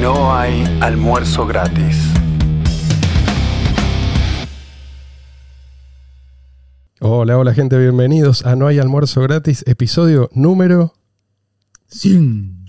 No hay almuerzo gratis. Hola, hola gente, bienvenidos a No hay almuerzo gratis, episodio número 100.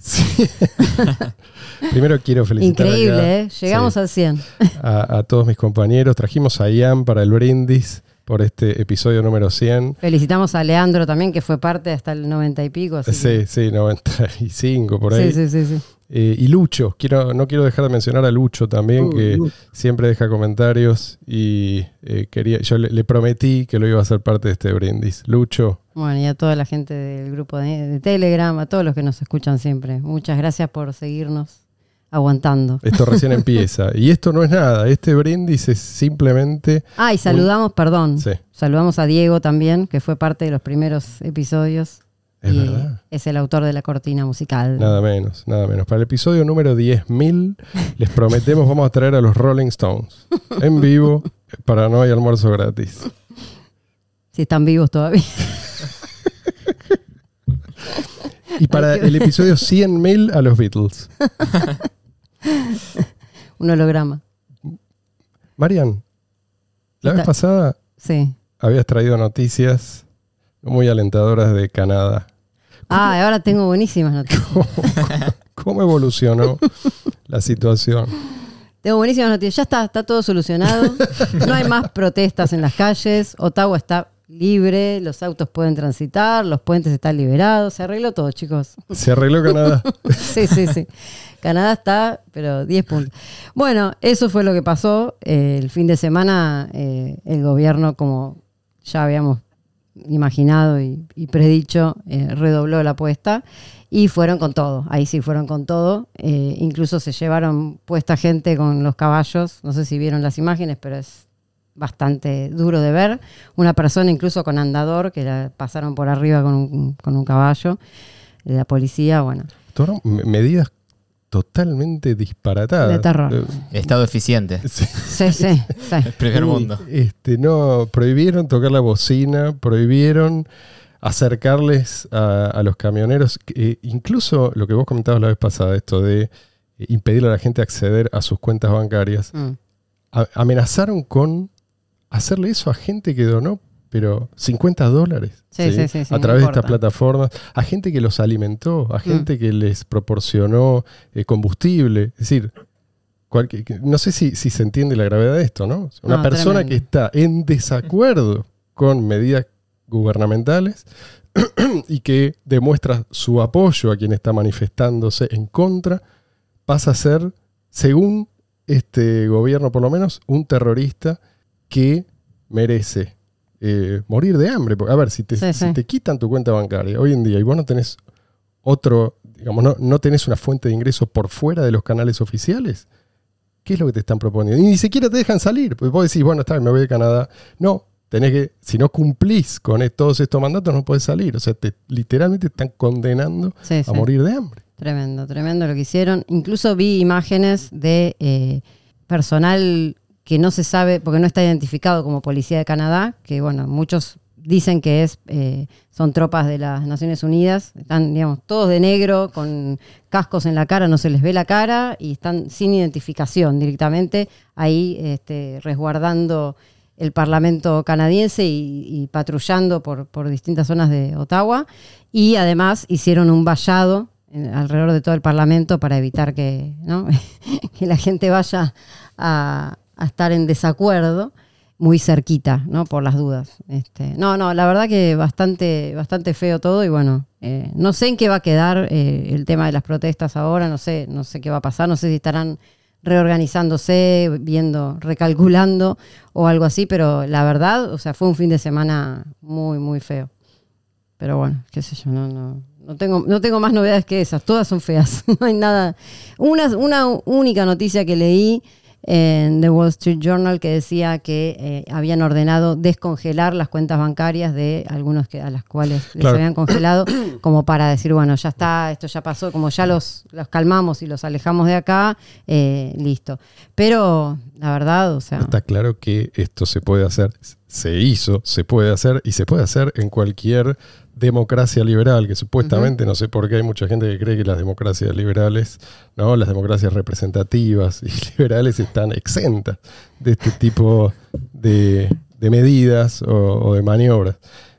Primero quiero felicitar Increíble, acá, ¿eh? Llegamos sí, al 100. a, a todos mis compañeros. Trajimos a Ian para el brindis por este episodio número 100. Felicitamos a Leandro también, que fue parte hasta el 90 y pico. así Sí, sí, 95 por ahí. sí, sí, sí, sí. Eh, y Lucho, quiero, no quiero dejar de mencionar a Lucho también, Uh, que Lucho. siempre deja comentarios y eh, quería, yo le, le prometí que lo iba a hacer parte de este brindis. Lucho, Bueno, y a toda la gente del grupo de, de Telegram, a todos los que nos escuchan siempre. Muchas gracias por seguirnos aguantando. esto recién empieza. Y esto no es nada, este brindis es simplemente... Ah, y saludamos, perdón, Sí, saludamos a Diego también, que fue parte de los primeros episodios. Es y verdad. es el autor de la cortina musical. Nada menos, nada menos. Para el episodio número 10.000 les prometemos vamos a traer a los Rolling Stones en vivo para no hay almuerzo gratis. Si están vivos todavía. Y para el episodio 100.000 a los Beatles. Un holograma. Marian, la vez pasada Sí. habías traído noticias muy alentadoras de Canadá. Ah, ahora tengo buenísimas noticias. ¿Cómo evolucionó la situación? Tengo buenísimas noticias. Ya está, está todo solucionado. No hay más protestas en las calles. Ottawa está libre, los autos pueden transitar, los puentes están liberados. Se arregló todo, chicos. ¿Se arregló Canadá? Sí, sí, sí. Canadá está, pero 10 puntos. Bueno, eso fue lo que pasó. Eh, el fin de semana eh, el gobierno, como ya habíamos imaginado y, predicho, eh, redobló la apuesta y fueron con todo. Ahí sí fueron con todo. Eh, incluso se llevaron puesta gente con los caballos. No sé si vieron las imágenes, pero es bastante duro de ver. Una persona incluso con andador que la pasaron por arriba con un, con un caballo. La policía, bueno. Medidas totalmente disparatadas. De terror. Eh, Estado eficiente. sí. Sí, sí, sí. Primer mundo. Este, no, prohibieron tocar la bocina, prohibieron acercarles a, a los camioneros. Eh, incluso lo que vos comentabas la vez pasada, esto de eh, impedirle a la gente acceder a sus cuentas bancarias. Mm. A- amenazaron con hacerle eso a gente que donó, pero 50 dólares. Sí, sí, sí, sí, a través de estas plataformas, a gente que los alimentó, Mm. a gente que les proporcionó eh, combustible. Es decir, cualquier- no sé si, si se entiende la gravedad de esto, ¿no? Una No, persona tremendo. que está en desacuerdo con medidas gubernamentales y que demuestra su apoyo a quien está manifestándose en contra, pasa a ser, según este gobierno por lo menos, un terrorista que merece eh, morir de hambre. Porque, a ver, si te, Sí, si sí. te quitan tu cuenta bancaria hoy en día y vos no tenés otro, digamos, no, no tenés una fuente de ingreso por fuera de los canales oficiales, ¿qué es lo que te están proponiendo? Y ni siquiera te dejan salir. Porque vos decís, bueno, está bien, me voy de Canadá. No, tenés que, si no cumplís con e- todos estos mandatos, no podés salir. O sea, te, literalmente están condenando Sí, a morir de hambre. Tremendo, tremendo lo que hicieron. Incluso vi imágenes de eh, personal que no se sabe, porque no está identificado como policía de Canadá, que bueno, muchos dicen que es eh, son tropas de las Naciones Unidas, están, digamos, todos de negro, con cascos en la cara, no se les ve la cara, y están sin identificación directamente, ahí este, resguardando el Parlamento canadiense y, patrullando por, por distintas zonas de Ottawa. Y además hicieron un vallado en- alrededor de todo el Parlamento para evitar que, ¿no? que la gente vaya a, a estar en desacuerdo muy cerquita, ¿no? Por las dudas. Este, no, no, la verdad que bastante, bastante feo todo y bueno, eh, no sé en qué va a quedar eh, el tema de las protestas ahora, no sé, no sé qué va a pasar, no sé si estarán reorganizándose, viendo, recalculando o algo así, pero la verdad, o sea, fue un fin de semana muy, muy feo. Pero bueno, qué sé yo, no, no, no tengo, no tengo más novedades que esas, todas son feas, no hay nada. Una, una única noticia que leí en The Wall Street Journal que decía que eh, habían ordenado descongelar las cuentas bancarias de algunos que, a las cuales les habían congelado, como para decir, bueno, ya está, esto ya pasó, como ya los, los calmamos y los alejamos de acá, eh, listo. Pero la verdad, o sea, Está claro que esto se puede hacer se hizo, se puede hacer y se puede hacer en cualquier democracia liberal, que supuestamente, no sé por qué hay mucha gente que cree que las democracias liberales, no, las democracias representativas y liberales están exentas de este tipo de, de medidas o, o de maniobras.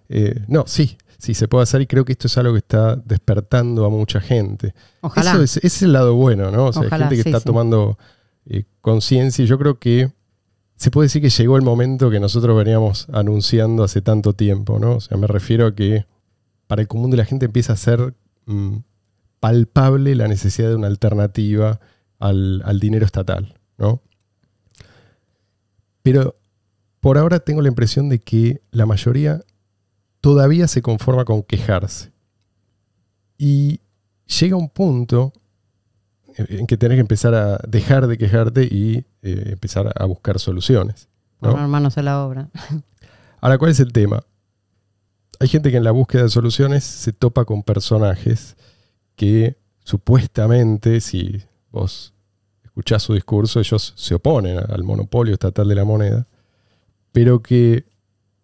Eh, no, sí, sí se puede hacer y creo que esto es algo que está despertando a mucha gente. Ojalá. Eso es, ese es el lado bueno, ¿no? O sea, hay gente que sí, está sí. tomando eh, conciencia y yo creo que se puede decir que llegó el momento que nosotros veníamos anunciando hace tanto tiempo, ¿no? O sea, me refiero a que para el común de la gente empieza a ser mm, palpable la necesidad de una alternativa al, al dinero estatal, ¿no? Pero por ahora tengo la impresión de que la mayoría todavía se conforma con quejarse. Y llega un punto en que tenés que empezar a dejar de quejarte y eh, empezar a buscar soluciones. ¿no? Poner manos a la obra. Ahora, ¿cuál es el tema? Hay gente que en la búsqueda de soluciones se topa con personajes que supuestamente, si vos escuchás su discurso, ellos se oponen al monopolio estatal de la moneda, pero que,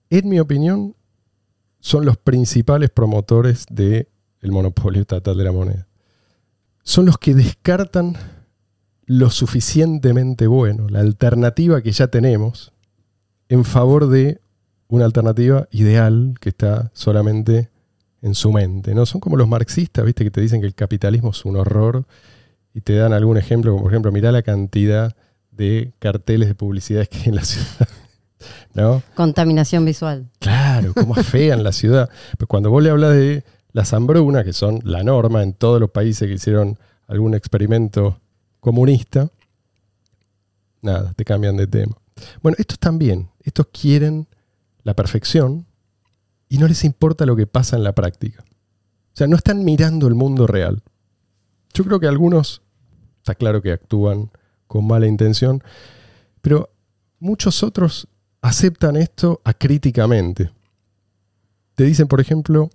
en mi opinión, son los principales promotores del monopolio estatal de la moneda. Son los que descartan lo suficientemente bueno, la alternativa que ya tenemos, en favor de una alternativa ideal que está solamente en su mente. ¿no? Son como los marxistas, ¿viste? Que te dicen que el capitalismo es un horror y te dan algún ejemplo, como por ejemplo, mirá la cantidad de carteles de publicidades que hay en la ciudad. ¿No? Contaminación visual. Claro, cómo afean la ciudad. Pero cuando vos le hablas de las hambrunas, que son la norma en todos los países que hicieron algún experimento comunista, nada, te cambian de tema. Bueno, estos también, estos quieren la perfección y no les importa lo que pasa en la práctica. O sea, no están mirando el mundo real. Yo creo que algunos, está claro que actúan con mala intención, pero muchos otros aceptan esto acríticamente. Te dicen, por ejemplo,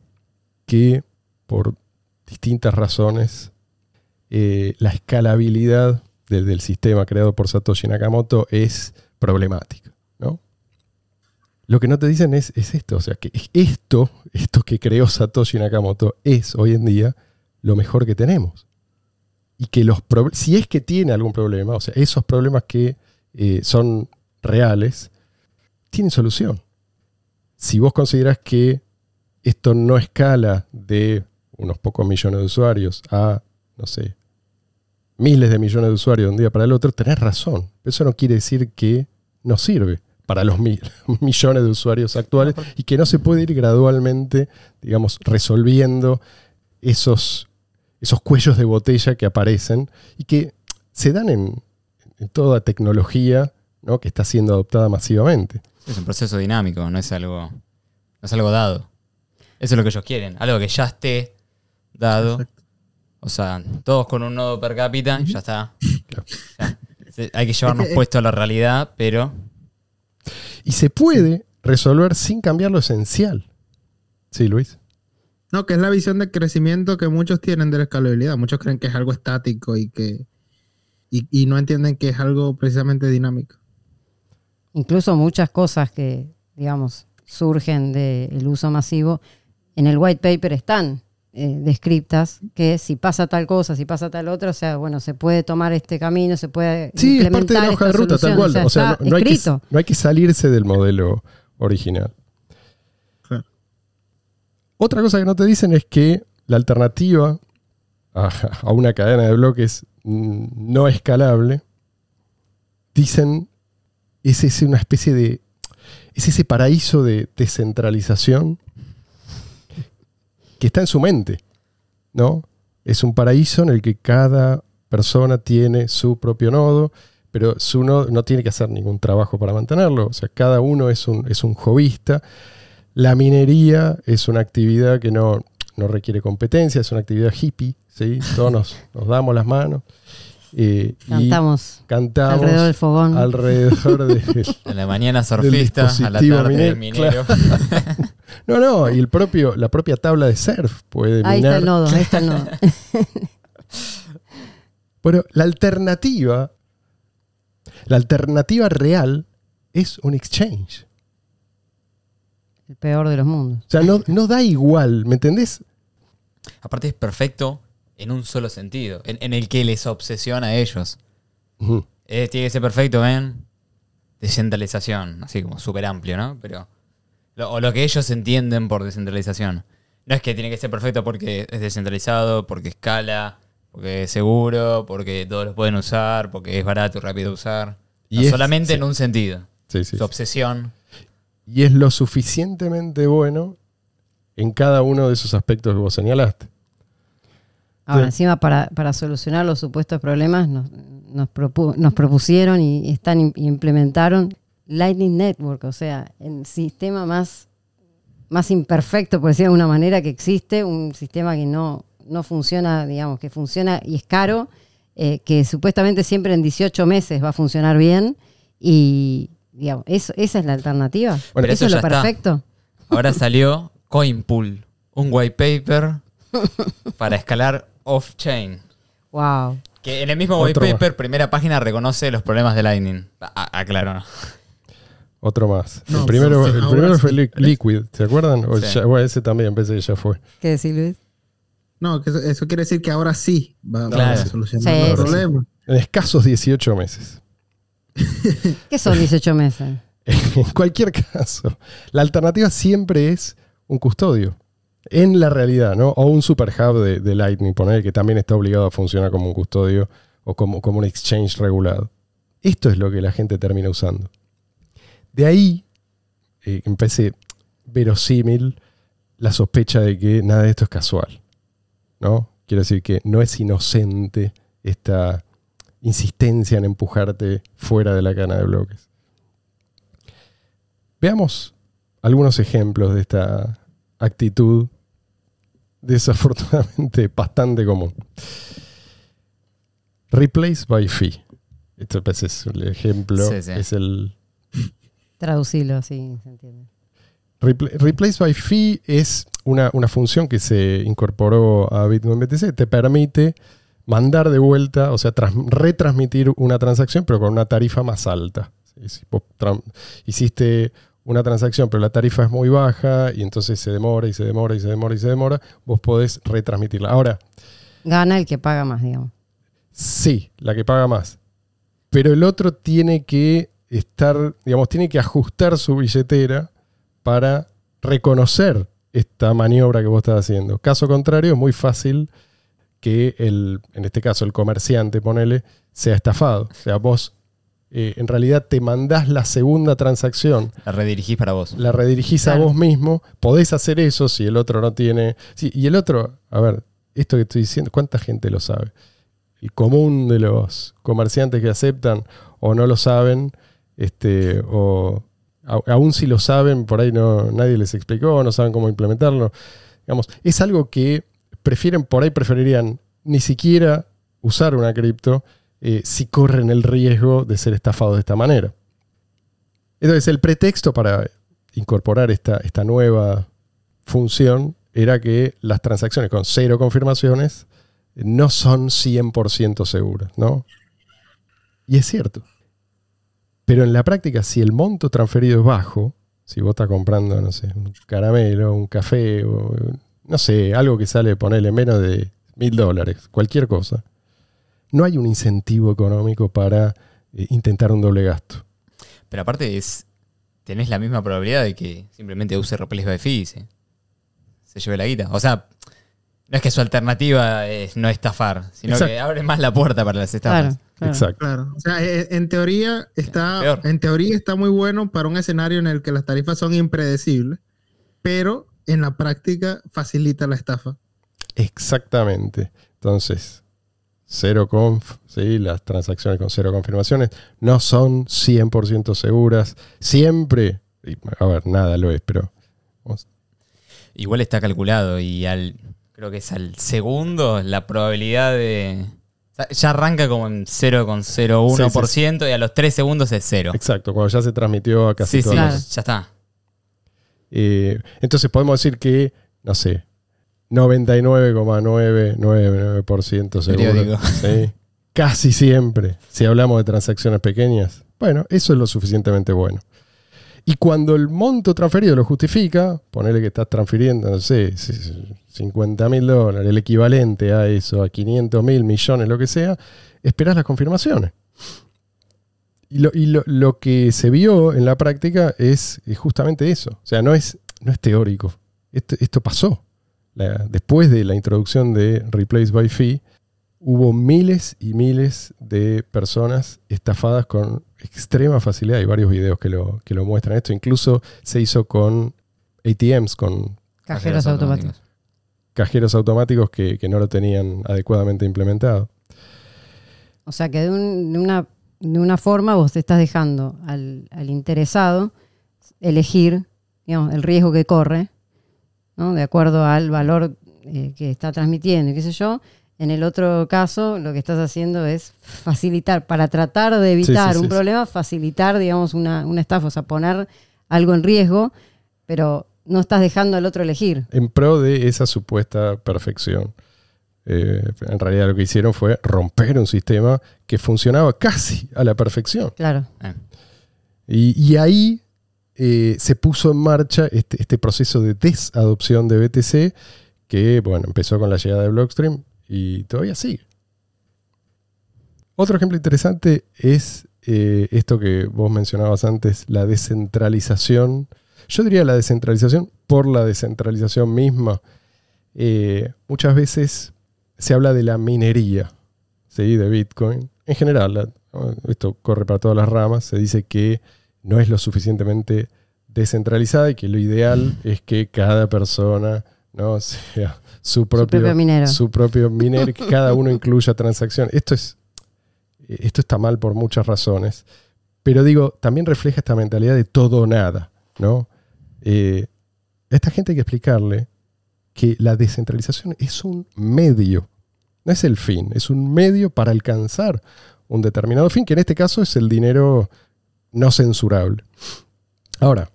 que por distintas razones eh, la escalabilidad del, del sistema creado por Satoshi Nakamoto es problemática. ¿no? Lo que no te dicen es, es esto, o sea, que esto, esto que creó Satoshi Nakamoto es hoy en día lo mejor que tenemos. Y que los si es que tiene algún problema, o sea, esos problemas que eh, son reales, tienen solución. Si vos considerás que esto no escala de unos pocos millones de usuarios a, no sé, miles de millones de usuarios de un día para el otro, tenés razón. Eso no quiere decir que no sirve para los mi- millones de usuarios actuales y que no se puede ir gradualmente, digamos, resolviendo esos, esos cuellos de botella que aparecen y que se dan en, en toda tecnología ¿no? que está siendo adoptada masivamente. Es un proceso dinámico, no es algo, no es algo dado. Eso es lo que ellos quieren, algo que ya esté dado. Exacto. O sea, todos con un nodo per cápita, y ya está. Claro. Ya. Se- Hay que llevarnos que- puesto a la realidad, pero Y se puede resolver sin cambiar lo esencial. Sí, Luis. No, que es la visión de crecimiento que muchos tienen de la escalabilidad. Muchos creen que es algo estático y que y, y no entienden que es algo precisamente dinámico. Incluso muchas cosas que, digamos, surgen del uso masivo, en el white paper están eh, descriptas que si pasa tal cosa, si pasa tal otra, o sea, bueno, se puede tomar este camino, se puede Sí, es parte implementar de la hoja de esta ruta, tal cual. O sea, O sea, está no, no hay que, escrito. no hay que salirse del modelo original. Claro. Otra cosa que no te dicen es que la alternativa a, a una cadena de bloques mm, no escalable, dicen, es ese una especie de. Es ese paraíso de descentralización que está en su mente, ¿no? Es un paraíso en el que cada persona tiene su propio nodo, pero su nodo no tiene que hacer ningún trabajo para mantenerlo. O sea, cada uno es un, es un. La minería es una actividad que no, no requiere competencia, es una actividad hippie, ¿sí? Todos nos, nos damos las manos. Eh, y Cantamos cantamos alrededor del fogón. alrededor de, en la mañana surfista, a la tarde minero, minero. No, no, y el propio, la propia tabla de surf puede Ahí minar. está el nodo, ahí está el nodo. Bueno, la alternativa, la alternativa real es un exchange. el peor de los mundos. O sea, no, no da igual, ¿me entendés? Aparte es perfecto en un solo sentido, en, en el que les obsesiona a ellos. Eh, tiene que ser perfecto, ¿ven? Descentralización, así como súper amplio, ¿no? Pero. lo- o lo que ellos entienden por descentralización. No es que tiene que ser perfecto porque es descentralizado, porque escala, porque es seguro, porque todos lo pueden usar, porque es barato y rápido de usar. Y No es- solamente sí. en un sentido. Sí, sí. Su obsesión. Y es lo suficientemente bueno en cada uno de esos aspectos que vos señalaste. Ahora, Sí. encima, para, para solucionar los supuestos problemas, nos, nos, propu- nos propusieron y están im- implementaron Lightning Network, o sea, el sistema más, más imperfecto, por decirlo de alguna manera, que existe, un sistema que no, no funciona, digamos, que funciona y es caro, eh, que supuestamente siempre en 18 meses va a funcionar bien y, digamos, eso, esa es la alternativa. Bueno, eso eso es lo está. perfecto. Ahora salió Coinpool, un white paper para escalar off-chain. Wow. Que en el mismo white paper, primera página, reconoce los problemas de Lightning. A- Aclaro, ¿no? Otro más. No, el primero, sí, el ahora primero sí. fue Li- Liquid, ¿se acuerdan? O Sí. ya- bueno, ese también, pensé que ya fue. ¿Qué decís, Luis? No, que eso, eso quiere decir que ahora sí va, va Claro. a solucionar Sí, el sí. problema. En escasos 18 meses. ¿Qué son 18 meses? En cualquier caso, la alternativa siempre es un custodio. En la realidad, ¿no? O un super hub de, Lightning, poner que también está obligado a funcionar como un custodio o como, como un exchange regulado. Esto es lo que la gente termina usando. De ahí eh, empecé verosímil la sospecha de que nada de esto es casual. ¿No? Quiero decir que no es inocente esta insistencia en empujarte fuera de la cana de bloques. Veamos algunos ejemplos de esta actitud desafortunadamente bastante común. Replace by fee. Esto pues, es el ejemplo, Sí, sí. es el Traducilo así, se entiende. Repl- Replace by Fee es una, una función que se incorporó a Bitcoin BTC. Te permite mandar de vuelta, o sea, retransmitir una transacción, pero con una tarifa más alta. Si vos hiciste una transacción, pero la tarifa es muy baja y entonces se demora y se demora y se demora y se demora, vos podés retransmitirla. Ahora, Gana el que paga más, digamos. Sí, la que paga más. Pero el otro tiene que estar, digamos, tiene que ajustar su billetera para reconocer esta maniobra que vos estás haciendo. Caso contrario, es muy fácil que el, en este caso, el comerciante, ponele, sea estafado. O sea, vos eh, en realidad te mandás la segunda transacción La redirigís para vos. la redirigís a vos mismo, podés hacer eso si el otro no tiene. Sí, y el otro, a ver, esto que estoy diciendo, ¿cuánta gente lo sabe? El común de los comerciantes que aceptan o no lo saben, este, o aún si lo saben, por ahí no, nadie les explicó, no saben cómo implementarlo. Digamos, es algo que prefieren, por ahí preferirían ni siquiera usar una cripto eh, si corren el riesgo de ser estafados de esta manera. Entonces, el pretexto para incorporar esta, esta nueva función era que las transacciones con cero confirmaciones no son 100% seguras, ¿no? Y es cierto. Pero en la práctica, si el monto transferido es bajo, si vos estás comprando, no sé, un caramelo, un café, no sé, algo que sale, ponerle menos de mil dólares, cualquier cosa, no hay un incentivo económico para eh, intentar un doble gasto. Pero aparte es. Tenés la misma probabilidad de que simplemente use Replace by Fee y se, se lleve la guita. O sea, no es que su alternativa es no estafar, sino Exacto. que abre más la puerta para las estafas. Claro, claro. Exacto. Claro. O sea, eh, en teoría está, Peor. en teoría está muy bueno para un escenario en el que las tarifas son impredecibles, pero en la práctica facilita la estafa. Exactamente. Entonces, cero conf, ¿sí? las transacciones con cero confirmaciones no son 100% seguras. Siempre, a ver, nada lo es, pero vamos, Igual está calculado y al. Creo que es al segundo la probabilidad de. ya arranca como en 0,01% y a los 3 segundos es 0. exacto, cuando ya se transmitió a casi Sí, sí, todos Claro. los- ya está. Eh, entonces podemos decir que, no sé, 99,999% seguro. Periódico. ¿sí? Casi siempre, si hablamos de transacciones pequeñas. Bueno, eso es lo suficientemente bueno. Y cuando el monto transferido lo justifica, ponele que estás transfiriendo, no sé, 50 mil dólares, el equivalente a eso, a 500 mil millones, lo que sea, esperás las confirmaciones. Y, lo, y lo- lo que se vio en la práctica es, es justamente eso. O sea, no es, no es teórico. Esto, esto pasó. La- después de la introducción de Replace by Fee, hubo miles y miles de personas estafadas con extrema facilidad. Hay varios videos que lo, que lo muestran. Esto incluso se hizo con ATMs, con Cajeros automáticos. cajeros automáticos que, que no lo tenían adecuadamente implementado. O sea que de, un- de una, de una forma vos te estás dejando al, al interesado elegir digamos, el riesgo que corre, ¿no? de acuerdo al valor eh, que está transmitiendo y qué sé yo. En el otro caso, lo que estás haciendo es facilitar, para tratar de evitar sí, un sí. problema, facilitar, digamos, una, una estafa, o sea, poner algo en riesgo, pero no estás dejando al otro elegir. En pro de esa supuesta perfección. Eh, en realidad lo que hicieron fue romper un sistema que funcionaba casi a la perfección. Claro. Eh, Y, y ahí eh, se puso en marcha este, este proceso de desadopción de BTC que, bueno, empezó con la llegada de Blockstream y todavía sigue. Otro ejemplo interesante es eh, esto que vos mencionabas antes, la descentralización. Yo diría la descentralización por la descentralización misma. Eh, muchas veces se habla de la minería ¿sí? de Bitcoin. En general, esto corre para todas las ramas, se dice que no es lo suficientemente descentralizada y que lo ideal es que cada persona no sea su propio, propio minero. su propio minero y que cada uno incluya transacciones. Esto es esto está mal por muchas razones, pero digo, también refleja esta mentalidad de todo o nada, ¿no? Eh, a esta gente hay que explicarle que la descentralización es un medio, no es el fin, es un medio para alcanzar un determinado fin, que en este caso es el dinero no censurable. Ahora,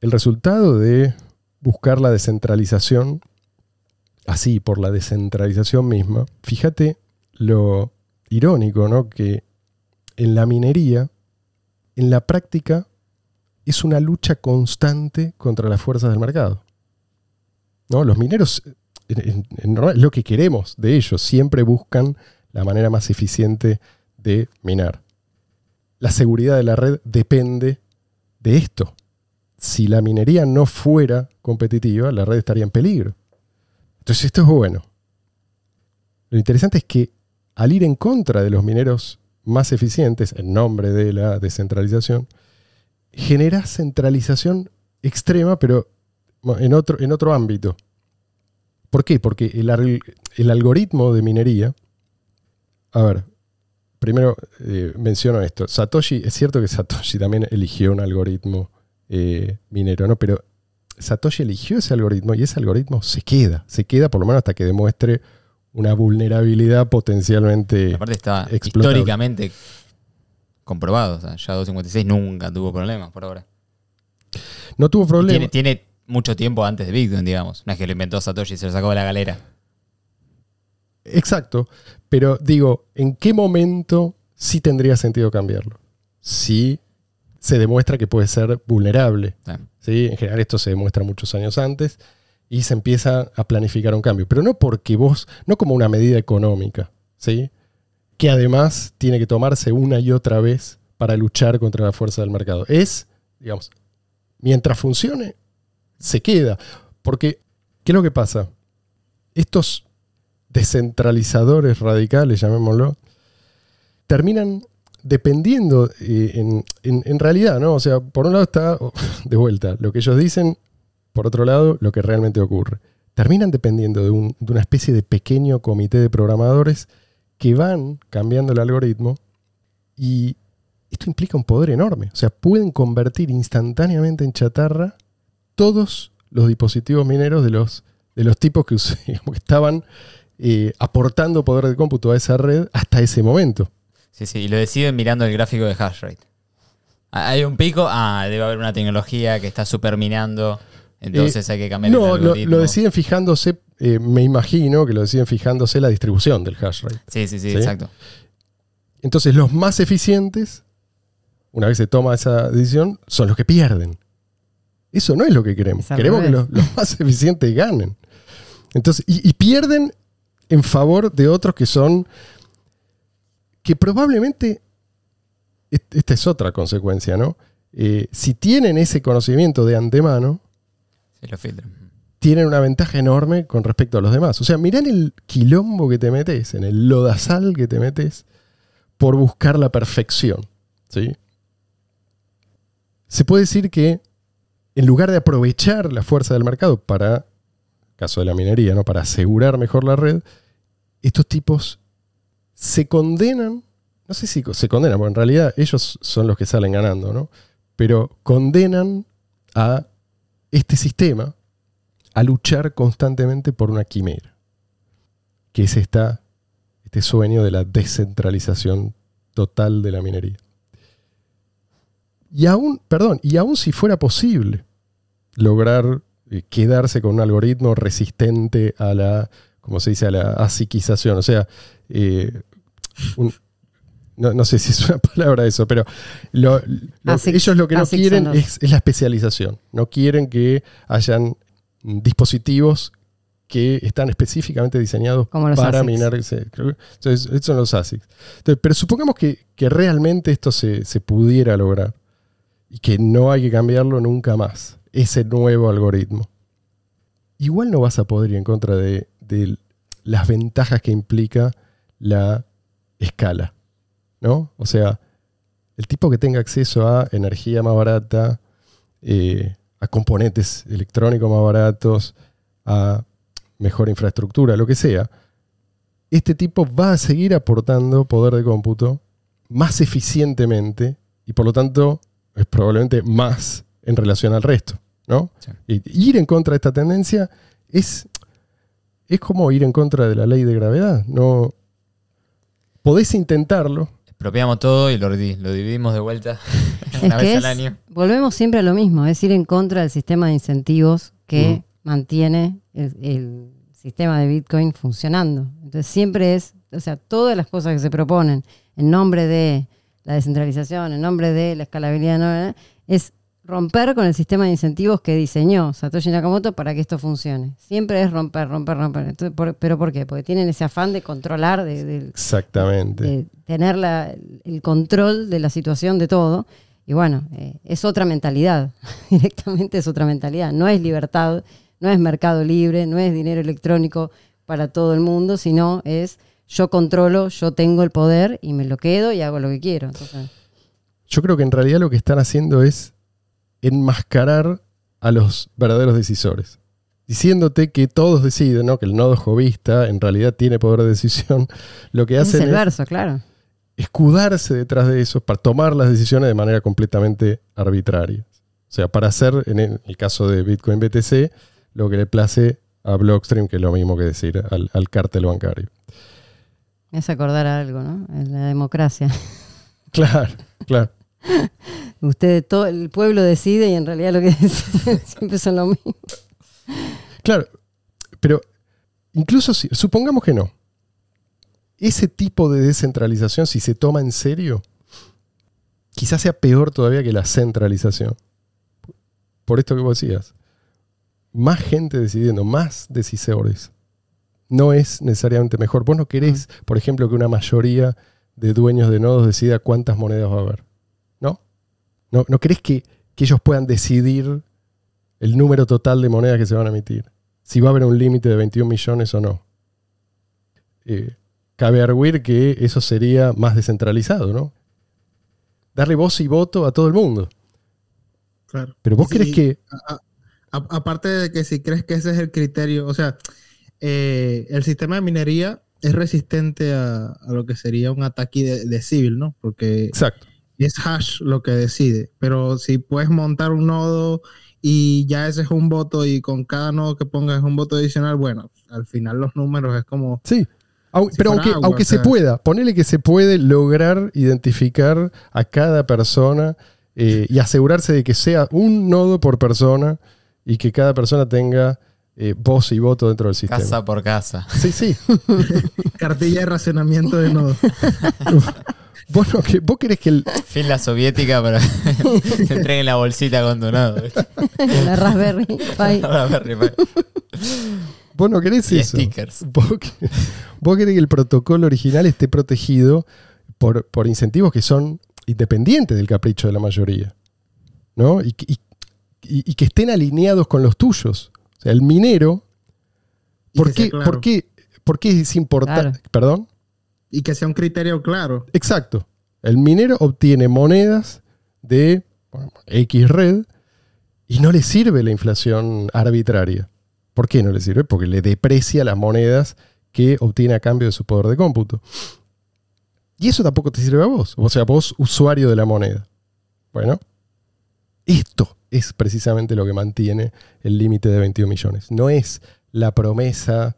el resultado de buscar la descentralización, así por la descentralización misma, fíjate lo irónico, ¿no? Que en la minería, en la práctica, es una lucha constante contra las fuerzas del mercado. ¿No? Los mineros, en- lo que queremos de ellos, siempre buscan la manera más eficiente de minar. La seguridad de la red depende de esto. Si la minería no fuera competitiva, la red estaría en peligro. Entonces esto es bueno. Lo interesante es que al ir en contra de los mineros más eficientes, en nombre de la descentralización, genera centralización extrema, pero en otro, en otro ámbito. ¿Por qué? Porque el, el algoritmo de minería, a ver, primero eh, menciono esto, Satoshi, es cierto que Satoshi también eligió un algoritmo eh, minero, ¿no? Pero Satoshi eligió ese algoritmo y ese algoritmo se queda, se queda por lo menos hasta que demuestre una vulnerabilidad potencialmente Aparte está explotable. históricamente comprobado. O sea, ya 256 nunca tuvo problemas por ahora. No tuvo Y problema. Tiene, tiene mucho tiempo antes de Bitcoin, digamos. No es que lo inventó Satoshi y se lo sacó de la galera. Exacto. Pero digo, ¿en qué momento sí tendría sentido cambiarlo? Si se demuestra que puede ser vulnerable. Sí. ¿sí? En general esto se demuestra muchos años antes y se empieza a planificar un cambio. Pero no porque vos, no como una medida económica, ¿sí? que además tiene que tomarse una y otra vez para luchar contra la fuerza del mercado. Es, digamos, mientras funcione, se queda. Porque, ¿qué es lo que pasa? Estos descentralizadores radicales, llamémoslo, terminan dependiendo eh, en, realidad, ¿no? O sea, por un lado está, de vuelta, lo que ellos dicen, por otro lado, lo que realmente ocurre. Terminan dependiendo de, un- de una especie de pequeño comité de programadores que van cambiando el algoritmo y esto implica un poder enorme. O sea, pueden convertir instantáneamente en chatarra todos los dispositivos mineros de los, de los tipos que estaban eh, aportando poder de cómputo a esa red hasta ese momento. Sí, sí, y lo deciden mirando el gráfico de hash rate. Hay un pico, ah, debe haber una tecnología que está superminando, entonces hay que cambiar Eh, No, el lo, algoritmo. lo deciden fijándose, eh, me imagino que lo deciden fijándose la distribución del hash rate. Sí, sí, sí, ¿Sí? exacto. Entonces, los más eficientes una vez se toma esa decisión, son los que pierden. Eso no es lo que queremos. Queremos que los, los más eficientes ganen. Entonces, y, y pierden en favor de otros que son. que probablemente. est- Esta es otra consecuencia, ¿no? Eh, si tienen ese conocimiento de antemano, Sí, lo filtran. tienen una ventaja enorme con respecto a los demás. O sea, mirá en el quilombo que te metes, en el lodazal que te metes por buscar la perfección. ¿sí? Se puede decir que en lugar de aprovechar la fuerza del mercado para, caso de la minería, ¿no? para asegurar mejor la red, estos tipos se condenan, no sé si se condenan, porque en realidad ellos son los que salen ganando, ¿no? Pero condenan a este sistema a luchar constantemente por una quimera, que es esta, este sueño de la descentralización total de la minería. Y aún, perdón, y aún si fuera posible lograr quedarse con un algoritmo resistente a la, como se dice, a la asiquización, o sea, eh, un- no, no sé si es una palabra eso, pero lo- lo- Asic- ellos lo que no quieren es, es la especialización. No quieren que hayan dispositivos que están específicamente diseñados Como para ASICs. minar. Entonces, estos son los ASICs. Entonces, pero supongamos que, que realmente esto se, se pudiera lograr y que no hay que cambiarlo nunca más, ese nuevo algoritmo. Igual no vas a poder ir en contra de, las ventajas que implica la escala, ¿no? O sea, el tipo que tenga acceso a energía más barata, eh, a componentes electrónicos más baratos, a mejor infraestructura, lo que sea, este tipo va a seguir aportando poder de cómputo más eficientemente y por lo tanto es probablemente más en relación al resto, ¿no? Sí. Y ir en contra de esta tendencia es, es como ir en contra de la ley de gravedad. No podés intentarlo, Expropiamos todo y lo, di- lo dividimos de vuelta Es una que vez es- al año. volvemos siempre a lo mismo, es ir en contra del sistema de incentivos que Mm. mantiene el, el sistema de Bitcoin funcionando. Entonces siempre es, o sea, todas las cosas que se proponen en nombre de la descentralización, en nombre de la escalabilidad, ¿no? es romper con el sistema de incentivos que diseñó Satoshi Nakamoto para que esto funcione. Siempre es romper, romper, romper. Entonces, por- ¿Pero por qué? Porque tienen ese afán de controlar, de- de, exactamente. de tener la- el control de la situación de todo. Y bueno, eh, es otra mentalidad, directamente es otra mentalidad. No es libertad, no es mercado libre, no es dinero electrónico para todo el mundo, sino es yo controlo, yo tengo el poder y me lo quedo y hago lo que quiero. Entonces, Yo creo que en realidad lo que están haciendo es enmascarar a los verdaderos decisores. Diciéndote que todos deciden, ¿no? que el nodo jovista en realidad tiene poder de decisión. Lo que ese es el es verso, claro. escudarse detrás de eso para tomar las decisiones de manera completamente arbitraria. O sea, para hacer, en el el caso de Bitcoin BTC, lo que le place a Blockstream, que es lo mismo que decir al, al cártel bancario. Me hace acordar a algo, ¿no? En la democracia. Claro, claro. Usted, todo el pueblo decide y en realidad lo que deciden siempre son lo mismo. Claro, pero incluso si, supongamos que no. Ese tipo de descentralización, si se toma en serio, quizás sea peor todavía que la centralización. Por esto que vos decías. Más gente decidiendo, más decisores. No es necesariamente mejor. Vos no querés, por ejemplo, que una mayoría de dueños de nodos decida cuántas monedas va a haber. ¿No? ¿No, querés que, que ellos puedan decidir el número total de monedas que se van a emitir? Si va a haber un límite de 21 millones o no. Eh, cabe arguir que eso sería más descentralizado, ¿no? Darle voz y voto a todo el mundo. Claro. Pero vos Sí, crees que... aparte de que si crees que ese es el criterio, o sea, eh, el sistema de minería es resistente a, a lo que sería un ataque de, de civil, ¿no? Porque Exacto. Es hash lo que decide. Pero si puedes montar un nodo y ya ese es un voto y con cada nodo que pongas es un voto adicional, bueno, al final los números es como... Sí. Au- Si pero aunque, agua, aunque o se pueda, ponele que se puede lograr identificar a cada persona eh, y asegurarse de que sea un nodo por persona y que cada persona tenga eh, voz y voto dentro del sistema. Casa por casa. Sí, sí. Cartilla de racionamiento de nodos. vos, no que- vos querés que el. Fin la soviética para que te entreguen la bolsita con donado. La Raspberry Pi. Ahora me arrepiento. Vos no querés Y eso. stickers. Vos, que- vos querés que el protocolo original esté protegido por, por incentivos que son independientes del capricho de la mayoría. ¿No? Y, que- y- que estén alineados con los tuyos. O sea, el minero. ¿Por qué, claro. por qué, por qué es importante? Claro. ¿Perdón? Y que sea un criterio claro. Exacto. El minero obtiene monedas de X red y no le sirve la inflación arbitraria. ¿Por qué no le sirve? Porque le deprecia las monedas que obtiene a cambio de su poder de cómputo. Y eso tampoco te sirve a vos. O sea, vos, usuario de la moneda. Bueno, esto es precisamente lo que mantiene el límite de 21 millones. No es la promesa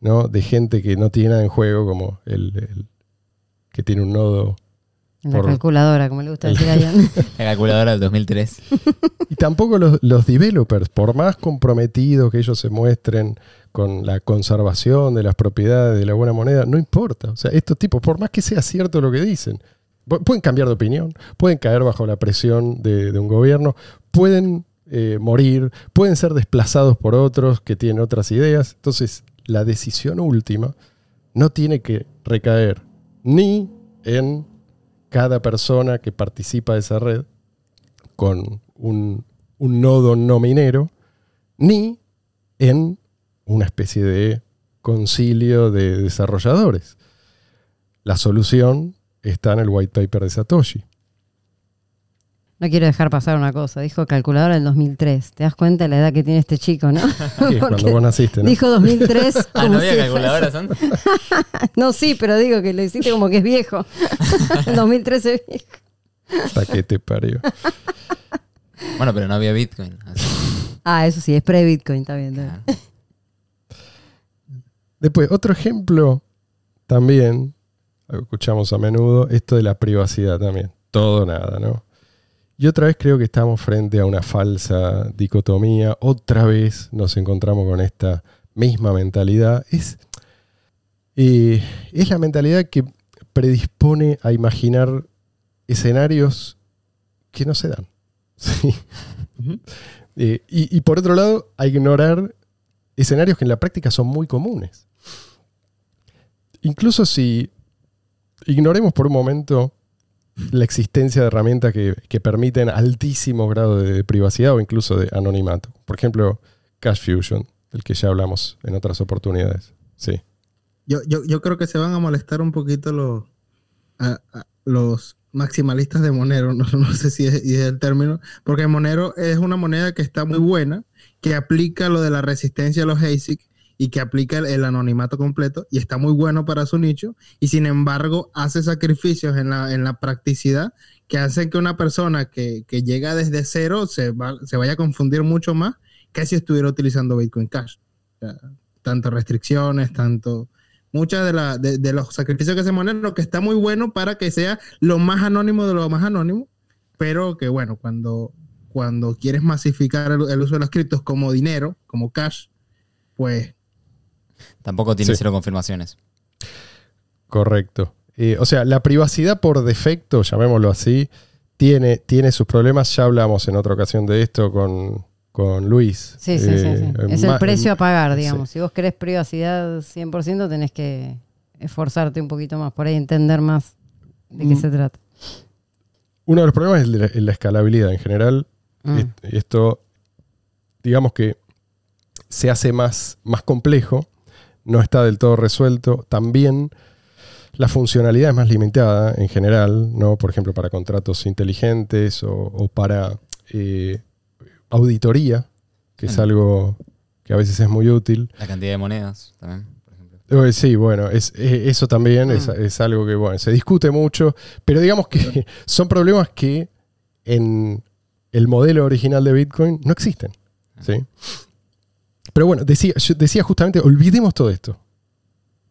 ¿no? de gente que no tiene nada en juego, como el, el que tiene un nodo la Por- calculadora, como le gusta decir a Ian. La calculadora del 2003. Y tampoco los, los developers, por más comprometidos que ellos se muestren con la conservación de las propiedades de la buena moneda, no importa. O sea, estos tipos, por más que sea cierto lo que dicen, pu- pueden cambiar de opinión, pueden caer bajo la presión de, de un gobierno, pueden eh, morir, pueden ser desplazados por otros que tienen otras ideas. Entonces, la decisión última no tiene que recaer ni en cada persona que participa de esa red, con un, un nodo no minero, ni en una especie de concilio de desarrolladores. La solución está en el white paper de Satoshi. No quiero dejar pasar una cosa. Dijo calculadora del 2003. ¿Te das cuenta de la edad que tiene este chico, no? Que es cuando vos naciste, ¿no? Dijo 2003. Ah, como ¿no había si calculadoras antes? No, sí, pero digo que lo hiciste como que es viejo. El 2003 es viejo. Hasta que te parió. Bueno, pero no había Bitcoin. así Ah, eso sí, es pre-Bitcoin, está bien. está bien. que, Después, otro ejemplo también, lo escuchamos a menudo, esto de la privacidad también. Todo nada, ¿no? Y otra vez creo que estamos frente a una falsa dicotomía. Otra vez nos encontramos con esta misma mentalidad. Es, eh, es la mentalidad que predispone a imaginar escenarios que no se dan. Sí. Eh, y, y por otro lado, a ignorar escenarios que en la práctica son muy comunes. Incluso si ignoremos por un momento la existencia de herramientas que, que permiten altísimo grado de privacidad o incluso de anonimato. Por ejemplo, Cash Fusion, del que ya hablamos en otras oportunidades. Sí. Yo, yo, yo creo que se van a molestar un poquito los, los maximalistas de Monero, no, no sé si es, es el término, porque Monero es una moneda que está muy buena, que aplica lo de la resistencia a los ASIC y que aplica el, el anonimato completo y está muy bueno para su nicho y sin embargo hace sacrificios en la, en la practicidad que hacen que una persona que, que llega desde cero se, va- se vaya a confundir mucho más que si estuviera utilizando Bitcoin Cash. O sea, tanto restricciones, tanto muchas de, la- de, de los sacrificios que se Monero, que está muy bueno para que sea lo más anónimo de lo más anónimo, pero que bueno, cuando, cuando quieres masificar el, el uso de las criptos como dinero, como cash, pues tampoco tiene Sí. cero confirmaciones. Correcto. Eh, o sea, la privacidad por defecto, llamémoslo así, tiene, tiene sus problemas. Ya hablamos en otra ocasión de esto con, con Luis. Sí, sí, sí, Eh, sí. Es el precio a pagar, sí. digamos. Si vos querés privacidad 100%, tenés que esforzarte un poquito más por ahí, entender más de qué Mm. se trata. Uno de los problemas es la, la escalabilidad en general. Mm. Est- Esto, digamos que se hace más, más complejo, no está del todo resuelto. También la funcionalidad es más limitada en general, ¿no? Por ejemplo, para contratos inteligentes o, o para eh, auditoría, que es Mm. algo que a veces es muy útil. La cantidad de monedas también, por ejemplo. Eh, Sí, bueno, es, eh, eso también es, Mm. es algo que bueno, se discute mucho, pero digamos que son problemas que en el modelo original de Bitcoin no existen. ¿sí? Pero bueno, decía, yo decía justamente, olvidemos todo esto.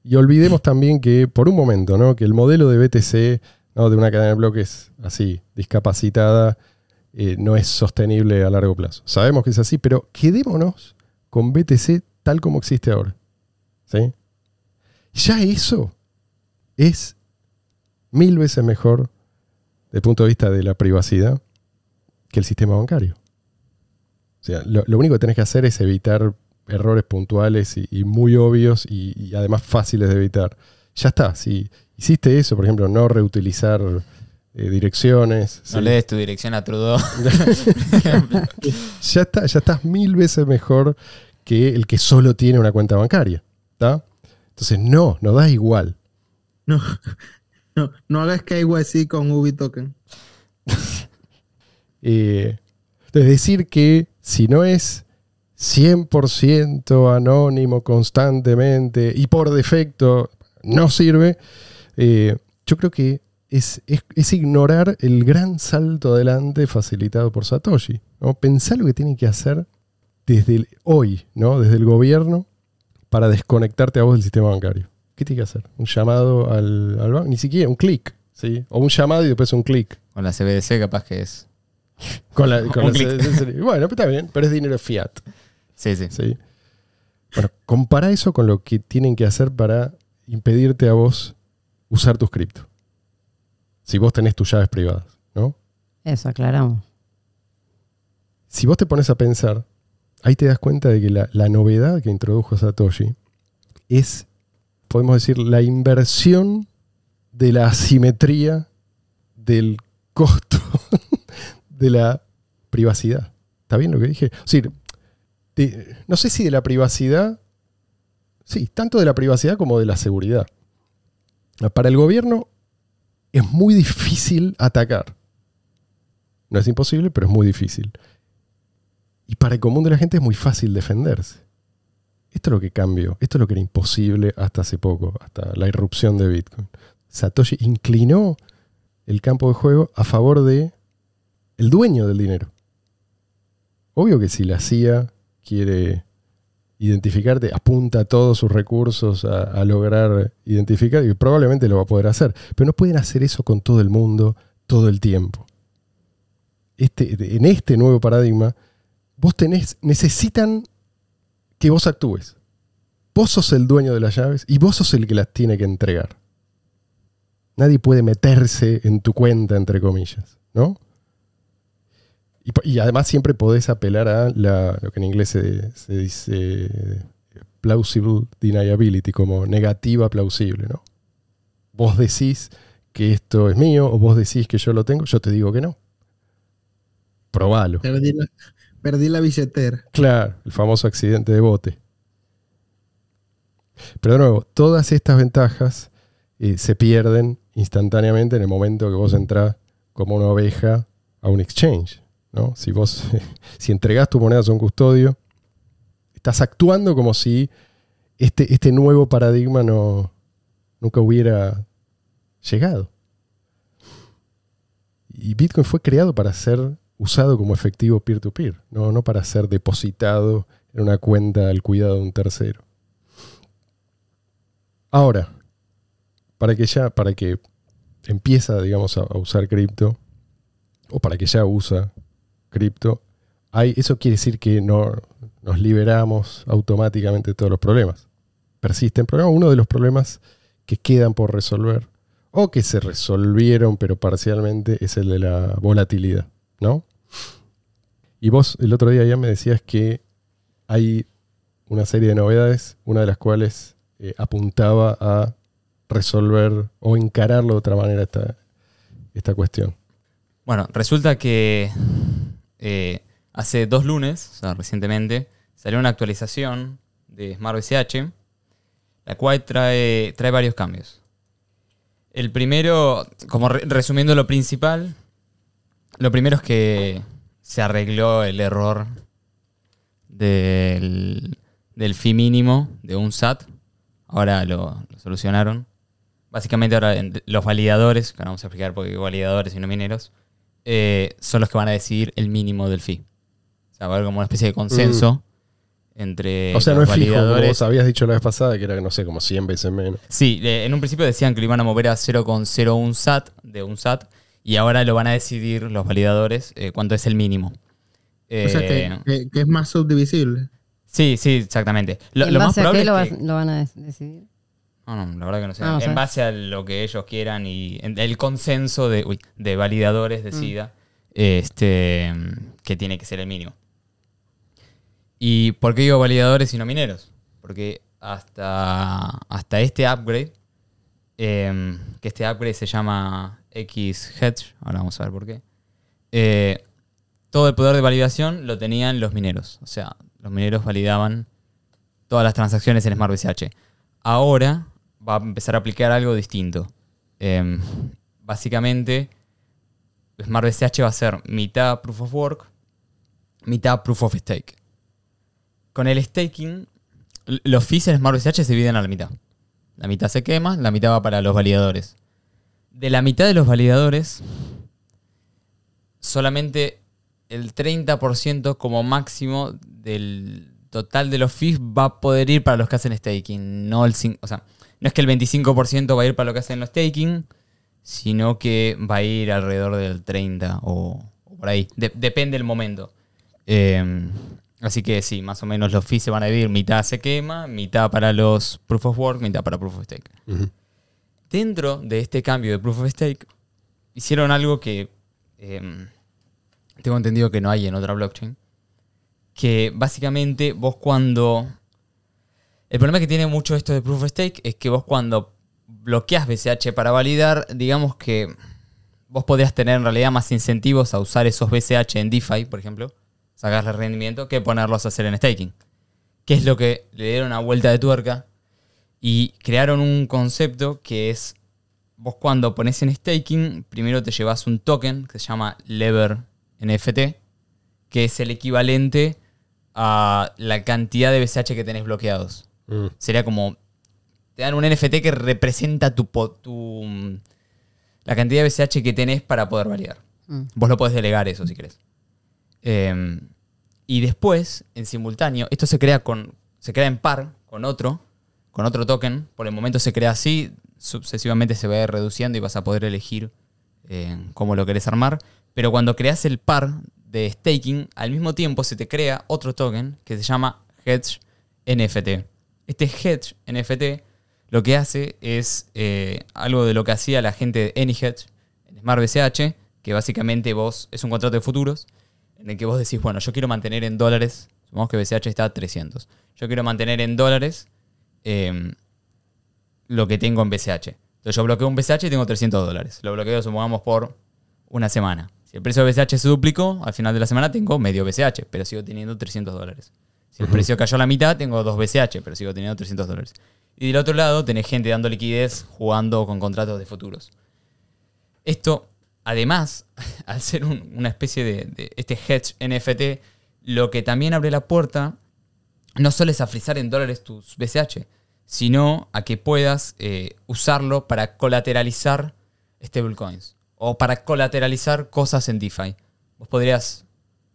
Y olvidemos también que, por un momento, ¿no? que el modelo de BTC, ¿no? de una cadena de bloques así, discapacitada, eh, no es sostenible a largo plazo. Sabemos que es así, pero quedémonos con BTC tal como existe ahora. ¿sí? Ya eso es mil veces mejor desde el punto de vista de la privacidad que el sistema bancario. O sea, lo, lo único que tenés que hacer es evitar errores puntuales y, y muy obvios y, y además fáciles de evitar. Ya está, si hiciste eso, por ejemplo, no reutilizar eh, direcciones. No sí. le des tu dirección a Trudeau. ya, está, ya estás mil veces mejor que el que solo tiene una cuenta bancaria. ¿tá? Entonces, no, no da igual. No, no, no hagas KYC con Ubi Token. Eh, entonces, decir que si no es 100% anónimo constantemente y por defecto no sirve, eh, yo creo que es, es- es ignorar el gran salto adelante facilitado por Satoshi. ¿no? Pensar lo que tienen que hacer desde el- hoy, ¿no? desde el gobierno, para desconectarte a vos del sistema bancario. ¿Qué tiene que hacer? ¿Un llamado al, al banco? Ni siquiera, un clic. ¿sí? O un llamado y después un clic. Con la CBDC capaz que es. Con la, con sí. Bueno, pues está bien, pero es dinero fiat. Sí, sí. ¿sí? Bueno, compara eso con lo que tienen que hacer para impedirte a vos usar tus cripto. Si vos tenés tus llaves privadas, ¿no? Eso, aclaramos. Si vos te pones a pensar, ahí te das cuenta de que la, la novedad que introdujo Satoshi es, podemos decir, la inversión de la asimetría del costo de la privacidad. ¿Está bien lo que dije? No sé si de la privacidad, sí, tanto de la privacidad como de la seguridad. Para el gobierno es muy difícil atacar. No es imposible, pero es muy difícil. Y para el común de la gente es muy fácil defenderse. Esto es lo que cambió. Esto es lo que era imposible hasta hace poco, hasta la irrupción de Bitcoin. Satoshi inclinó el campo de juego a favor de el dueño del dinero. Obvio que si la CIA quiere identificarte, apunta todos sus recursos a, lograr identificar, y probablemente lo va a poder hacer. Pero no pueden hacer eso con todo el mundo todo el tiempo. Este, en este nuevo paradigma, vos tenés, necesitan que vos actúes. Vos sos el dueño de las llaves y vos sos el que las tiene que entregar. Nadie puede meterse en tu cuenta, entre comillas, ¿no? Y, además siempre podés apelar a la- lo que en inglés se, se dice plausible deniability, como negativa plausible, ¿no? Vos decís que esto es mío o vos decís que yo lo tengo, yo te digo que no. Probalo. Perdí la, perdí la billetera. Claro, el famoso accidente de bote. Pero de nuevo, todas estas ventajas eh, se pierden instantáneamente en el momento que vos entrás como una oveja a un exchange. ¿No? Si vos, si entregás tu moneda a un custodio, estás actuando como si este, este nuevo paradigma no, nunca hubiera llegado. Y Bitcoin fue creado para ser usado como efectivo peer-to-peer, no, no para ser depositado en una cuenta al cuidado de un tercero. Ahora, para que ya, para que empieza, digamos, a, a usar cripto, o para que ya usa cripto, hay, eso quiere decir que no nos liberamos automáticamente de todos los problemas. Persisten problemas. Uno de los problemas que quedan por resolver, o que se resolvieron pero parcialmente, es el de la volatilidad, ¿no? Y vos el otro día ya me decías que hay una serie de novedades, una de las cuales eh, apuntaba a resolver o encararlo de otra manera esta, esta cuestión. Bueno, resulta que eh, hace dos lunes, o sea, recientemente, salió una actualización de Smart BCH, la cual trae, varios cambios. El primero, como re- resumiendo lo principal, lo primero es que se arregló el error del, del fee mínimo de un SAT. Ahora lo, solucionaron. Básicamente ahora los validadores, que ahora vamos a explicar por qué validadores y no mineros, eh, son los que van a decidir el mínimo del fee. O sea, va a haber como una especie de consenso entre o sea, no es fijo, como vos habías dicho la vez pasada, que era, no sé, como 100 veces menos. Sí, eh, en un principio decían que lo iban a mover a 0,01 SAT de un SAT y ahora lo van a decidir los validadores eh, cuánto es el mínimo. o sea, que, Eh, que- que es más subdivisible. Sí, sí, exactamente. Lo, ¿En lo más base a probable qué lo, es vas- que lo van a decidir? No, no, la verdad que no sé. Ah, en base a lo que ellos quieran y el consenso de, uy, de validadores Mm. decida este, que tiene que ser el mínimo. ¿Y por qué digo validadores y no mineros? Porque hasta, hasta este upgrade, em, que este upgrade se llama X-Hedge, ahora vamos a ver por qué, eh, todo el poder de validación lo tenían los mineros. O sea, los mineros validaban todas las transacciones en Smart BCH. Ahora va a empezar a aplicar algo distinto. Em, básicamente, Smart BCH va a ser mitad Proof of Work, mitad Proof of Stake. Con el staking, los fees en Smart BCH se dividen a la mitad. La mitad se quema, la mitad va para los validadores. De la mitad de los validadores, solamente el 30% como máximo del total de los fees va a poder ir para los que hacen staking. No el o sea, no es que el 25% va a ir para lo que hacen los staking, sino que va a ir alrededor del 30% o, o por ahí. De- depende del momento. Eh, así que sí, más o menos los fees se van a dividir. Mitad se quema, mitad para los proof of work, mitad para proof of stake. Dentro de este cambio de proof of stake, hicieron algo que eh, tengo entendido que no hay en otra blockchain. Que básicamente vos cuando... El problema que tiene mucho esto de proof of stake es que vos cuando bloqueas BCH para validar, digamos que vos podrías tener en realidad más incentivos a usar esos BCH en DeFi, por ejemplo, sacarle rendimiento, que ponerlos a hacer en staking. Que es lo que le dieron una vuelta de tuerca y crearon un concepto que es, vos cuando pones en staking, primero te llevas un token que se llama Lever NFT, que es el equivalente a la cantidad de BCH que tenés bloqueados. Mm. Sería como, te dan un NFT que representa tu, mm, la cantidad de BCH que tenés para poder validar. Mm. Vos lo podés delegar eso si querés. Eh, y después, en simultáneo, esto se crea con. Se crea en par con otro. Con otro token. Por el momento se crea así. Sucesivamente se va a ir reduciendo y vas a poder elegir eh, cómo lo querés armar. Pero cuando creas el par de staking, al mismo tiempo se te crea otro token que se llama Hedge NFT. Este Hedge NFT lo que hace es eh, algo de lo que hacía la gente de AnyHedge en Smart BCH, que básicamente vos es un contrato de futuros en el que vos decís, bueno, yo quiero mantener en dólares, supongamos que BCH está a 300, yo quiero mantener en dólares eh, lo que tengo en BCH. Entonces yo bloqueo un BCH y tengo 300 dólares. Lo bloqueo, supongamos, por una semana. Si el precio de BCH se duplicó, al final de la semana tengo medio BCH, pero sigo teniendo 300 dólares. Si el precio cayó a la mitad, tengo dos BCH, pero sigo teniendo 300 dólares. Y del otro lado, tenés gente dando liquidez jugando con contratos de futuros. Esto, además, al ser un- una especie de, de este hedge NFT, lo que también abre la puerta no solo es a frizar en dólares tus BCH, sino a que puedas eh, usarlo para colateralizar stablecoins o para colateralizar cosas en DeFi. Vos podrías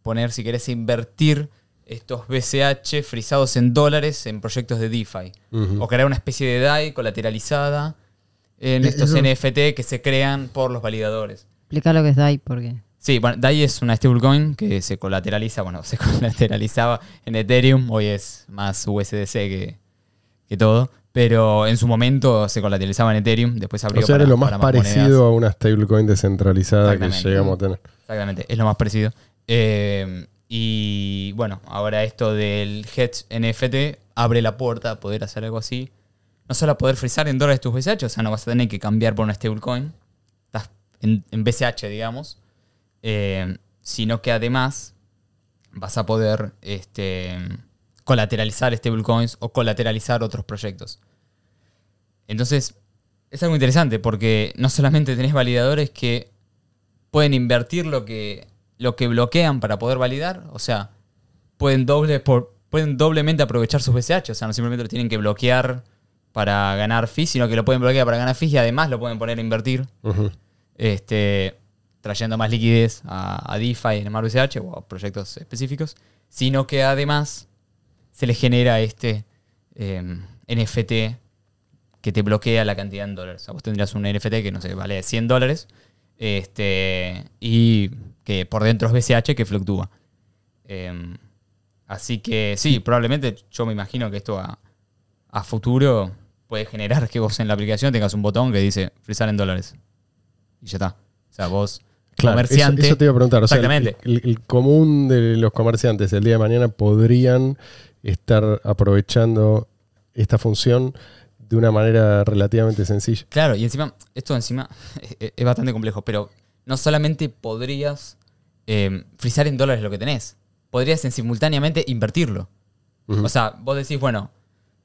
poner, si querés, invertir estos BCH frisados en dólares en proyectos de DeFi. O crear una especie de DAI colateralizada en Eh, estos eso- NFT que se crean por los validadores. Explica lo que es DAI, porque. Sí, bueno, DAI es una stablecoin que se colateraliza, bueno, se colateralizaba en Ethereum, hoy es más USDC que, que todo, pero en su momento se colateralizaba en Ethereum, después abrió O sea, para, era lo más parecido monedas. a una stablecoin descentralizada que llegamos a tener. Exactamente, es lo más parecido. Eh, y bueno, ahora esto del Hedge NFT abre la puerta a poder hacer algo así. No solo a poder frizar en dólares tus BCH, o sea, no vas a tener que cambiar por una stablecoin. Estás en, en BCH, digamos. Eh, sino que además vas a poder este, colateralizar stablecoins o colateralizar otros proyectos. Entonces, es algo interesante porque no solamente tenés validadores que pueden invertir lo que, lo que bloquean para poder validar, o sea, pueden, doble por, pueden doblemente aprovechar sus BCH, o sea, no simplemente lo tienen que bloquear para ganar fees, sino que lo pueden bloquear para ganar fees y además lo pueden poner a invertir, este, trayendo más liquidez a, a DeFi en Smart BCH o a proyectos específicos, sino que además se le genera este eh, NFT que te bloquea la cantidad en dólares. O sea, vos tendrías un NFT que, no sé, vale 100 dólares este, y que por dentro es BCH que fluctúa. Eh, así que sí, probablemente yo me imagino que esto a, a futuro puede generar que vos en la aplicación tengas un botón que dice frizar en dólares. Y ya está. O sea, vos, Claro, eso- comerciante. Eso, te iba a preguntar. O sea, el- Exactamente. el, el común de los comerciantes el día de mañana podrían estar aprovechando esta función de una manera relativamente sencilla. Claro, y encima, esto encima es, es bastante complejo, pero no solamente podrías eh, frizar en dólares lo que tenés, podrías en simultáneamente invertirlo. O sea, vos decís, bueno,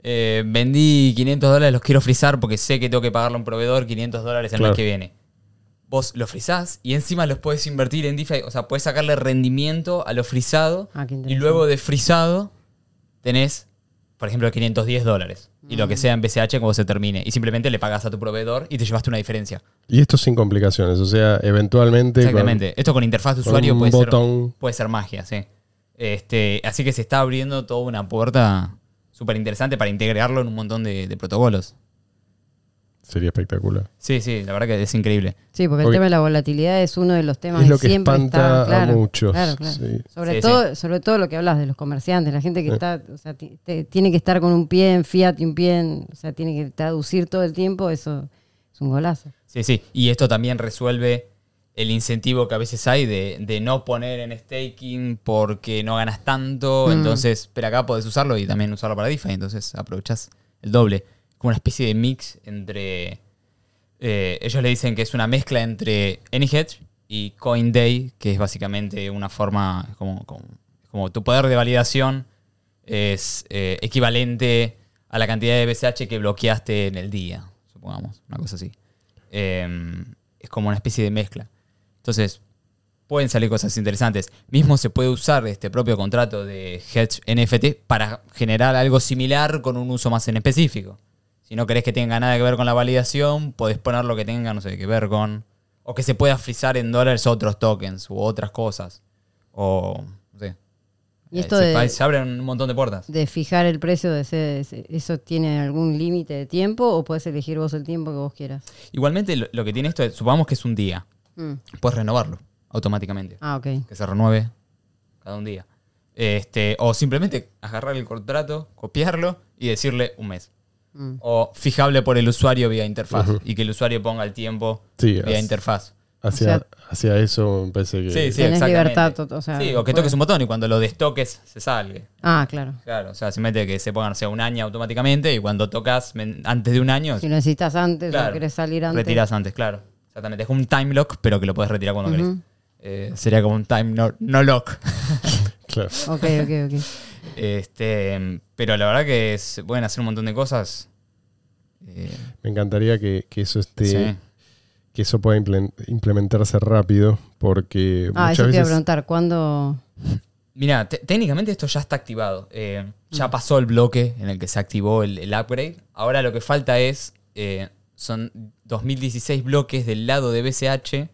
eh, vendí 500 dólares, los quiero frizar porque sé que tengo que pagarle a un proveedor 500 dólares el Claro. mes que viene. Vos los frizás y encima los puedes invertir en DeFi, o sea, puedes sacarle rendimiento a lo frizado Ah, y luego de frizado tenés, por ejemplo, 510 dólares. Y lo que Mm. sea en BCH cuando se termine. Y simplemente le pagas a tu proveedor y te llevaste una diferencia. Y esto sin complicaciones. O sea, eventualmente. con- Exactamente. Esto con interfaz de usuario puede ser, botón. puede ser magia, sí. Este, así que se está abriendo toda una puerta súper interesante para integrarlo en un montón de, de protocolos. Sería espectacular. Sí, sí, la verdad que es increíble. Sí, porque el tema de la volatilidad es uno de los temas Es lo que siempre espanta está, claro, a muchos. claro, claro. sí. Sobre, Sí, todo, sobre todo lo que hablas de los comerciantes, la gente que Sí. está, o sea, te- tiene que estar con un pie en fiat y un pie en, o sea, tiene que traducir todo el tiempo, eso es un golazo. Sí, sí. Y esto también resuelve el incentivo que a veces hay de, de no poner en staking porque no ganas tanto. Mm. Entonces, pero acá podés usarlo y también usarlo para DeFi. Entonces aprovechás el doble. Como una especie de mix entre. eh, ellos le dicen que es una mezcla entre AnyHedge y CoinDay, que es básicamente una forma. Como, como, como tu poder de validación es eh, equivalente a la cantidad de BCH que bloqueaste en el día, supongamos, una cosa así. Eh, es como una especie de mezcla. Entonces, pueden salir cosas interesantes. Mismo se puede usar este propio contrato de Hedge NFT para generar algo similar con un uso más en específico. Si no querés que tenga nada que ver con la validación, podés poner lo que tenga, no sé, que ver con... O que se pueda frizar en dólares otros tokens u otras cosas. O, no sé. Y Eh, esto se, de- se abren un montón de puertas. De fijar el precio, de ese, ese- ¿eso tiene algún límite de tiempo o puedes elegir vos el tiempo que vos quieras? Igualmente, lo, lo que tiene esto es, supongamos que es un día. Mm. Puedes renovarlo automáticamente. Ah, ok. que se renueve cada un día. Este, o simplemente agarrar el contrato, copiarlo y decirle un mes. Mm. O fijable por el usuario vía interfaz y que el usuario ponga el tiempo Sí, vía interfaz. Hacia, O sea- hacia eso me parece que. Sí, sí, Tenés libertad, o sea, sí, o que toques un botón y cuando lo destoques se salgue. Ah, claro. Claro, o sea, simplemente que se pongan, o sea, un año automáticamente y cuando tocas antes de un año, Si lo necesitas antes Claro. o querés salir antes. retiras antes, claro. Exactamente, es un time lock, pero que lo puedes retirar cuando Ujú. querés. Eh, sería como un time no, no lock. Claro. Ok, ok, ok. Este, pero la verdad que se pueden hacer un montón de cosas. Eh, Me encantaría que, que eso esté. sí. Que eso pueda imple- implementarse rápido. Porque Ah, muchas eso te iba a veces. preguntar, ¿cuándo? Mira, te- técnicamente esto ya está activado. Eh, ya pasó el bloque en el que se activó el, el upgrade. Ahora lo que falta es. eh, son 2016 bloques del lado de BCH.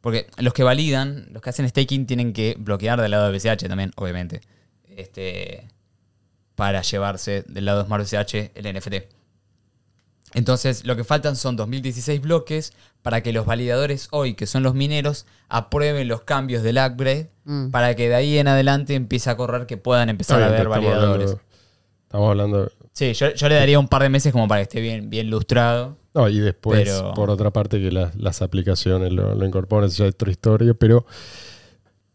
Porque los que validan, los que hacen staking, tienen que bloquear del lado de BCH también, obviamente. Este, para llevarse del lado de Smart BCH el NFT. Entonces, lo que faltan son 2016 bloques para que los validadores hoy, que son los mineros, aprueben los cambios del upgrade Mm. para que de ahí en adelante empiece a correr que puedan empezar Está a bien, estamos validadores. hablando- Estamos hablando. Sí, yo, yo le daría un par de meses como para que esté bien, bien lustrado. No, y después, Pero- por otra parte, que las- las aplicaciones lo, lo incorporen, ya es otra historia, pero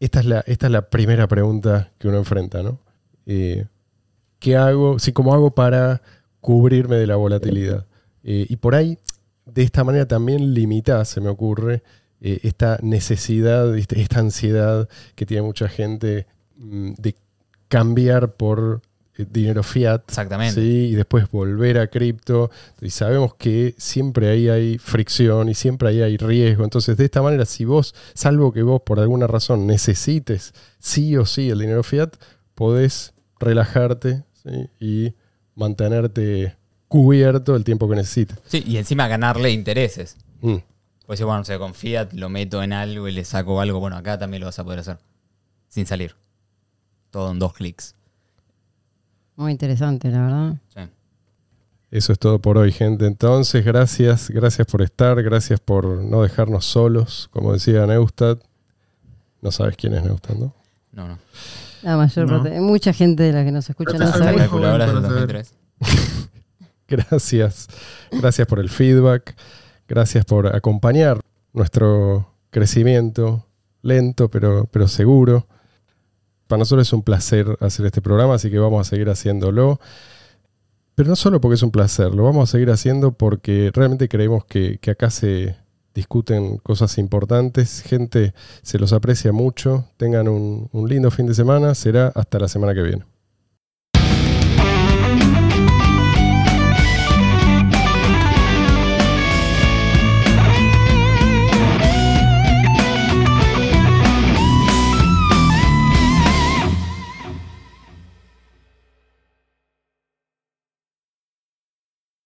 esta es la, esta es la primera pregunta que uno enfrenta, ¿no? Eh, ¿Qué hago? Sí, ¿cómo hago para cubrirme de la volatilidad? Eh, y por ahí, de esta manera también limita, se me ocurre, eh, esta necesidad, este- esta ansiedad que tiene mucha gente mm, de cambiar por dinero fiat. Exactamente. Sí, y después volver a cripto. Y sabemos que siempre ahí hay fricción y siempre ahí hay riesgo. Entonces, de esta manera, si vos, salvo que vos por alguna razón necesites sí o sí el dinero fiat, podés relajarte ¿sí? y mantenerte cubierto el tiempo que necesites. Sí, y encima ganarle intereses. Mm. Pues bueno, o sea, con Fiat lo meto en algo y le saco algo, bueno, acá también lo vas a poder hacer. Sin salir. Todo en dos clics. Muy interesante, la verdad. Sí. Eso es todo por hoy, gente. Entonces, gracias, gracias por estar, gracias por no dejarnos solos. Como decía Neustadt, no sabes quién es Neustadt, ¿no? No, no. La mayor No. parte, mucha gente de la que nos escucha no sabe. 2003. Gracias. Gracias por el feedback. Gracias por acompañar nuestro crecimiento lento, pero, pero seguro. Para nosotros es un placer hacer este programa, así que vamos a seguir haciéndolo. Pero no solo porque es un placer, lo vamos a seguir haciendo porque realmente creemos que, acá se discuten cosas importantes. Gente, se los aprecia mucho. Tengan un lindo fin de semana. Será hasta la semana que viene.